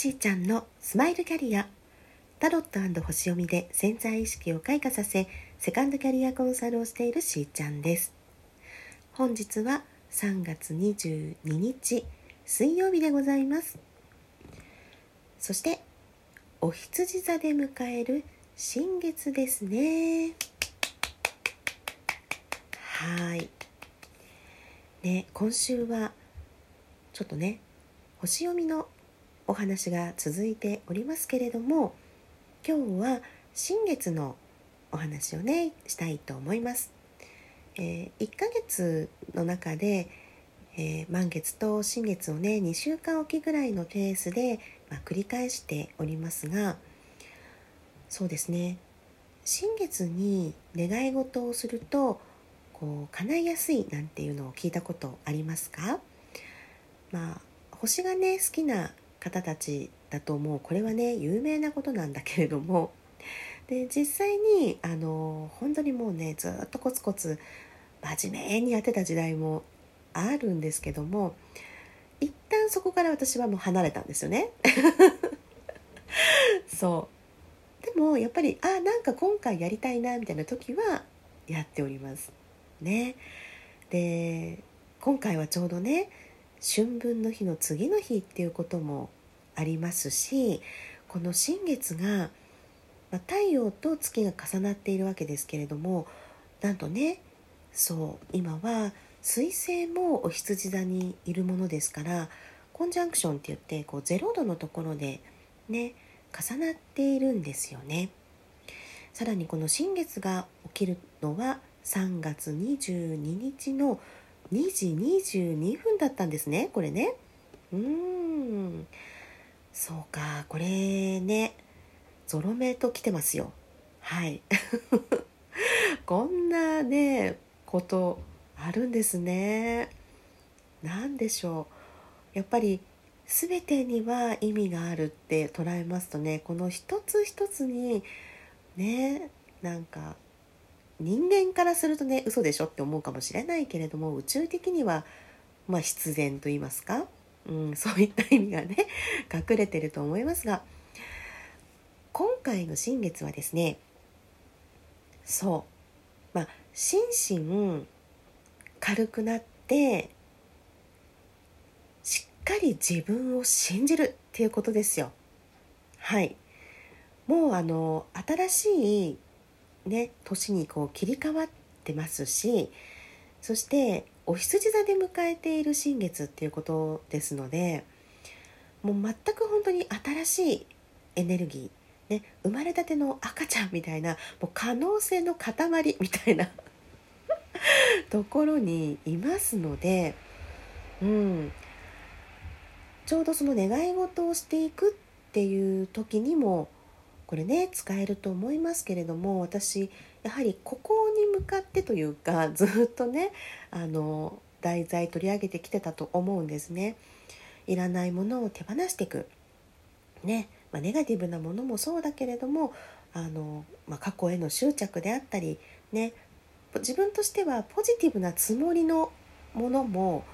しーちゃんのスマイルキャリアタロット星読みで潜在意識を開花させセカンドキャリアコンサルをしているしーちゃんです。本日は3月22日水曜日でございます。そしてお羊座で迎える新月ですね。はい。ね今週はちょっとね星読みのお話が続いておりますけれども今日は新月のお話をねしたいと思います。えー、1ヶ月の中で、えー、満月と新月をね2週間おきぐらいのペースで、まあ、繰り返しておりますがそうですね新月に願い事をするとこう叶いやすいなんていうのを聞いたことありますか？まあ星がね好きな方たちだと思うこれはね有名なことなんだけれども で実際にあの本当にもうねずっとコツコツ真面目にやってた時代もあるんですけども一旦そこから私はもう離れたんですよね。そうでもやっぱりあなんか今回やりたいなみたいな時はやっておりますね。で今回はちょうどね春分の日の次の日っていうこともありますしこの新月が、まあ、太陽と月が重なっているわけですけれどもなんとねそう今は水星もお羊座にいるものですからコンジャンクションって言ってこう0度のところでね重なっているんですよね。さらにこの新月が起きるのは3月22日の2時22分だったんですねこれね。うーん。そうかこれねゾロ目と来てますよ。はい。こんなねことあるんですね。何でしょう。やっぱり全てには意味があるって捉えますとねこの一つ一つにねなんか人間からするとね嘘でしょって思うかもしれないけれども宇宙的にはまあ必然と言いますか、うん、そういった意味がね 隠れてると思いますが今回の新月はですねそうまあ心身軽くなってしっかり自分を信じるっていうことですよ。はい。もうあの新しいね年にこう切り替わってますしそしてお羊座で迎えている新月っていうことですのでもう全く本当に新しいエネルギー、ね、生まれたての赤ちゃんみたいなもう可能性の塊みたいな ところにいますので、うん、ちょうどその願い事をしていくっていう時にもこれね使えると思いますけれども私やはりここに向かってというか ずっとねあの題材取り上げてきてたと思うんですね。いらないものを手放していく。ねまあ、ネガティブなものもそうだけれどもあの、まあ、過去への執着であったり、ね、自分としてはポジティブなつもりのものも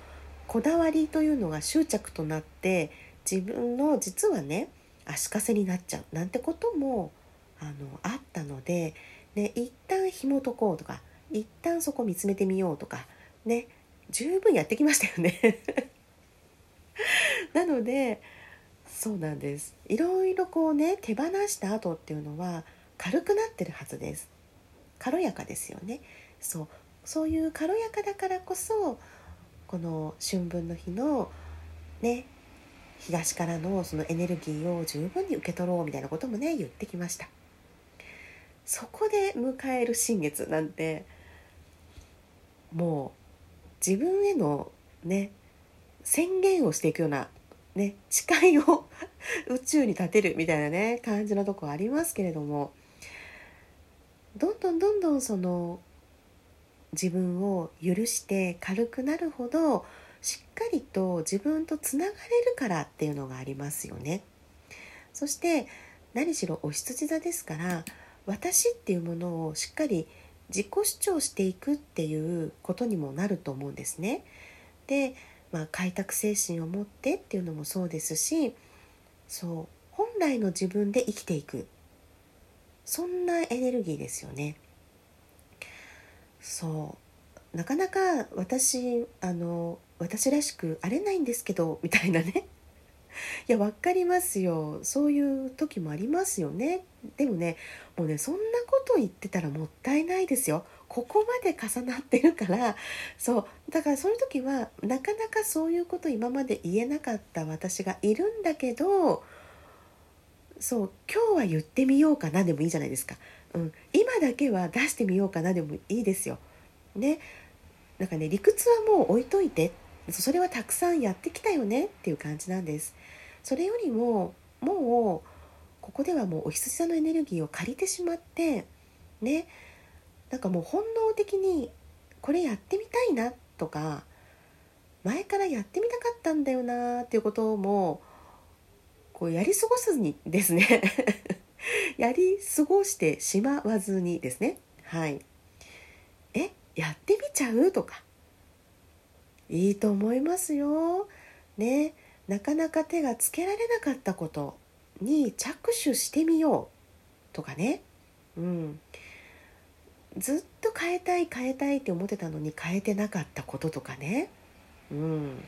こだわりというのが執着となって自分の実はね足かせになっちゃうなんてこともあのあったので、ね、一旦紐解こうとか一旦そこ見つめてみようとかね十分やってきましたよね。なのでそうなんです。いろいろこうね手放した後っていうのは軽くなってるはずです。軽やかですよね。そう。そういう軽やかだからこそこの春分の日のね東からのそのエネルギーを十分に受け取ろうみたいなこともね言ってきました。そこで迎える新月なんてもう自分へのね宣言をしていくようなね誓いを宇宙に立てるみたいなね感じのとこありますけれどもどんどんどんどんその自分を許して軽くなるほどしっかりと自分とつながれるからっていうのがありますよね。そして何しろお羊座ですから私っていうものをしっかり自己主張していくっていうことにもなると思うんですね。で、まあ、開拓精神を持ってっていうのもそうですしそう本来の自分で生きていくそんなエネルギーですよね。そうなかなか私あの私らしくあれないんですけどみたいなね。いや分かりますよ。そういう時もありますよね。でもねもうねそんなこと言ってたらもったいないですよ。ここまで重なってるから。そう。だからそういう時はなかなかそういうこと今まで言えなかった私がいるんだけどそう。今日は言ってみようかなでもいいじゃないですか、うん、今だけは出してみようかなでもいいですよ。ね。なんかね理屈はもう置いといて。それはたくさんやってきたよねっていう感じなんです。それよりももうここではもうお羊座のエネルギーを借りてしまってねなんかもう本能的にこれやってみたいなとか前からやってみたかったんだよなっていうこともこうやり過ごすにですね。やり過ごしてしまわずにですね。はい。えやってみちゃうとかいいと思いますよ。ね。なかなか手がつけられなかったことに着手してみよう。とかね。うん。ずっと変えたい変えたいって思ってたのに変えてなかったこととかね。うん。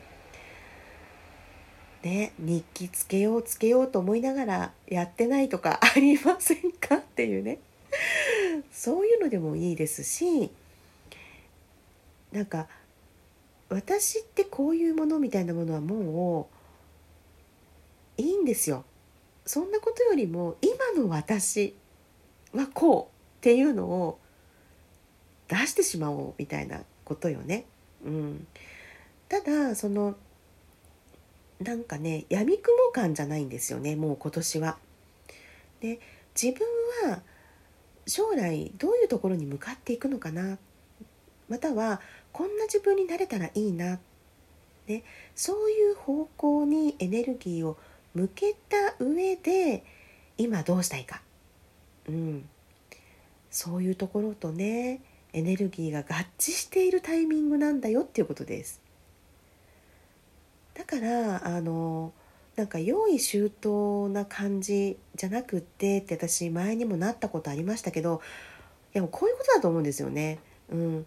ね、日記つけようつけようと思いながらやってないとか ありませんかっていうね。そういうのでもいいですしなんか私ってこういうものみたいなものはもういいんですよ。そんなことよりも今の私はこうっていうのを出してしまおうみたいなことよね。うん、ただそのなんかねやみくも感じゃないんですよねもう今年は。で自分は将来どういうところに向かっていくのかなっまたはこんな自分になれたらいいな、ね、そういう方向にエネルギーを向けた上で今どうしたいか、うん、そういうところとねエネルギーが合致しているタイミングなんだよっていうことです。だからあのなんか用意周到な感じじゃなくってって私前にもなったことありましたけどいやもこういうことだと思うんですよね。うん、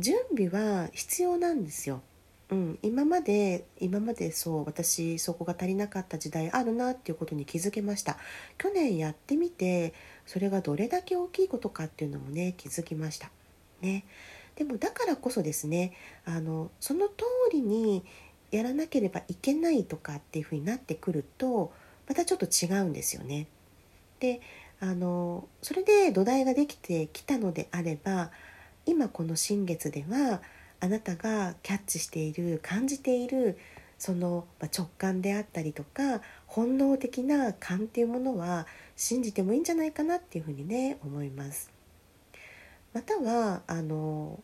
準備は必要なんですよ。うん、今まで今までそう私そこが足りなかった時代あるなっていうことに気づけました去年やってみてそれがどれだけ大きいことかっていうのもね気づきましたねでもだからこそですねあのその通りにやらなければいけないとかっていうふうになってくるとまたちょっと違うんですよね。であのそれで土台ができてきたのであれば今この新月ではあなたがキャッチしている感じているその直感であったりとか本能的な感っていうものは信じてもいいんじゃないかなっていうふうにね思います。またはあの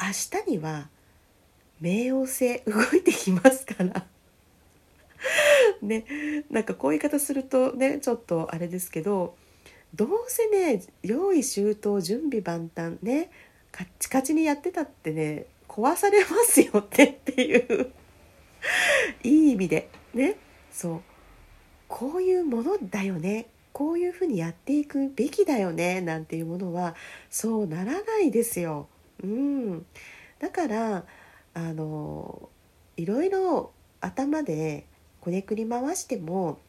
明日には冥王星動いてきますから ねなんかこういう言い方するとねちょっとあれですけどどうせね用意周到準備万端ねカッチカチにやってたってね壊されますよってっていう。いい意味で。ね。そう。こういうものだよね。こういうふうにやっていくべきだよね。なんていうものはそうならないですよ。うん、だからあのいろいろ頭でこねくり回しても、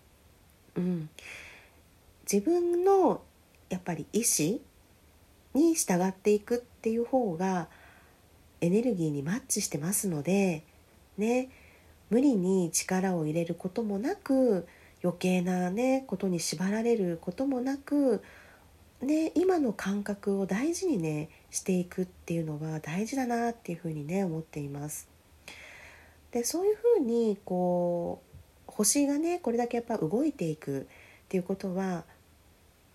うん、自分のやっぱり意思に従っていくっていう方がエネルギーにマッチしてますのでね無理に力を入れることもなく余計なねことに縛られることもなくね今の感覚を大事にねしていくっていうのは大事だなっていうふうにね思っています。でそういうふうにこう星がねこれだけやっぱ動いていくっていうことは、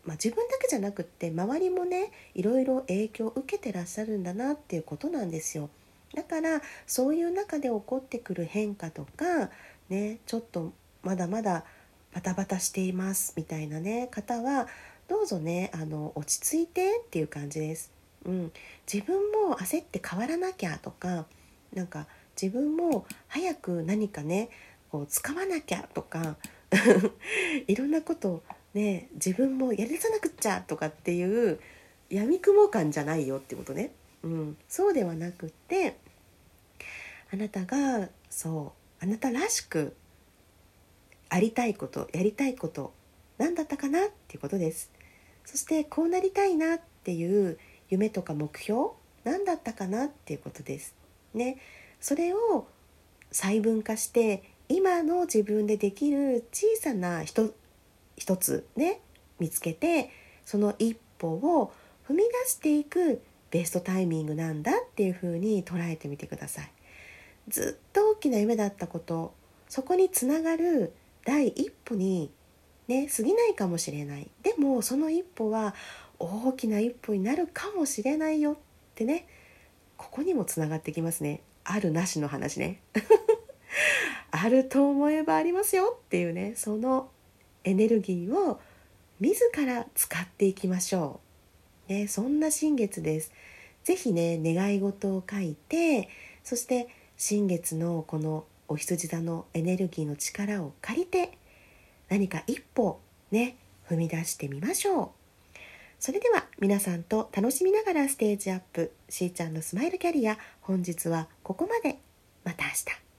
まあ、自分だけじゃなくって周りもねいろいろ影響を受けてらっしゃるんだなっていうことなんですよ。だからそういう中で起こってくる変化とかねちょっとまだまだバタバタしていますみたいなね方はどうぞねあの落ち着いてっていう感じです。うん、自分も焦って変わらなきゃとかなんか自分も早く何かねこう使わなきゃとか、いろんなことね自分もやりさなくっちゃとかっていうやみくも感じゃないよってことね、うん、そうではなくってあなたがそうあなたらしくありたいことやりたいこと何だったかなっていうことです。そしてこうなりたいなっていう夢とか目標何だったかなっていうことです。ね。それを細分化して今の自分でできる小さな一一つね見つけてその一歩を踏み出していくベストタイミングなんだっていうふうに捉えてみてください。ずっと大きな夢だったことそこにつながる第一歩にね過ぎないかもしれない。でもその一歩は大きな一歩になるかもしれないよってねここにもつながってきますね。あるなしの話ね。あると思えばありますよっていうねそのエネルギーを自ら使っていきましょう、ね、そんな新月です。是非ね願い事を書いてそして新月のこのお羊座のエネルギーの力を借りて何か一歩ね踏み出してみましょう。それでは皆さんと楽しみながらステージアップ。しーちゃんのスマイルキャリア本日はここまで。また明日。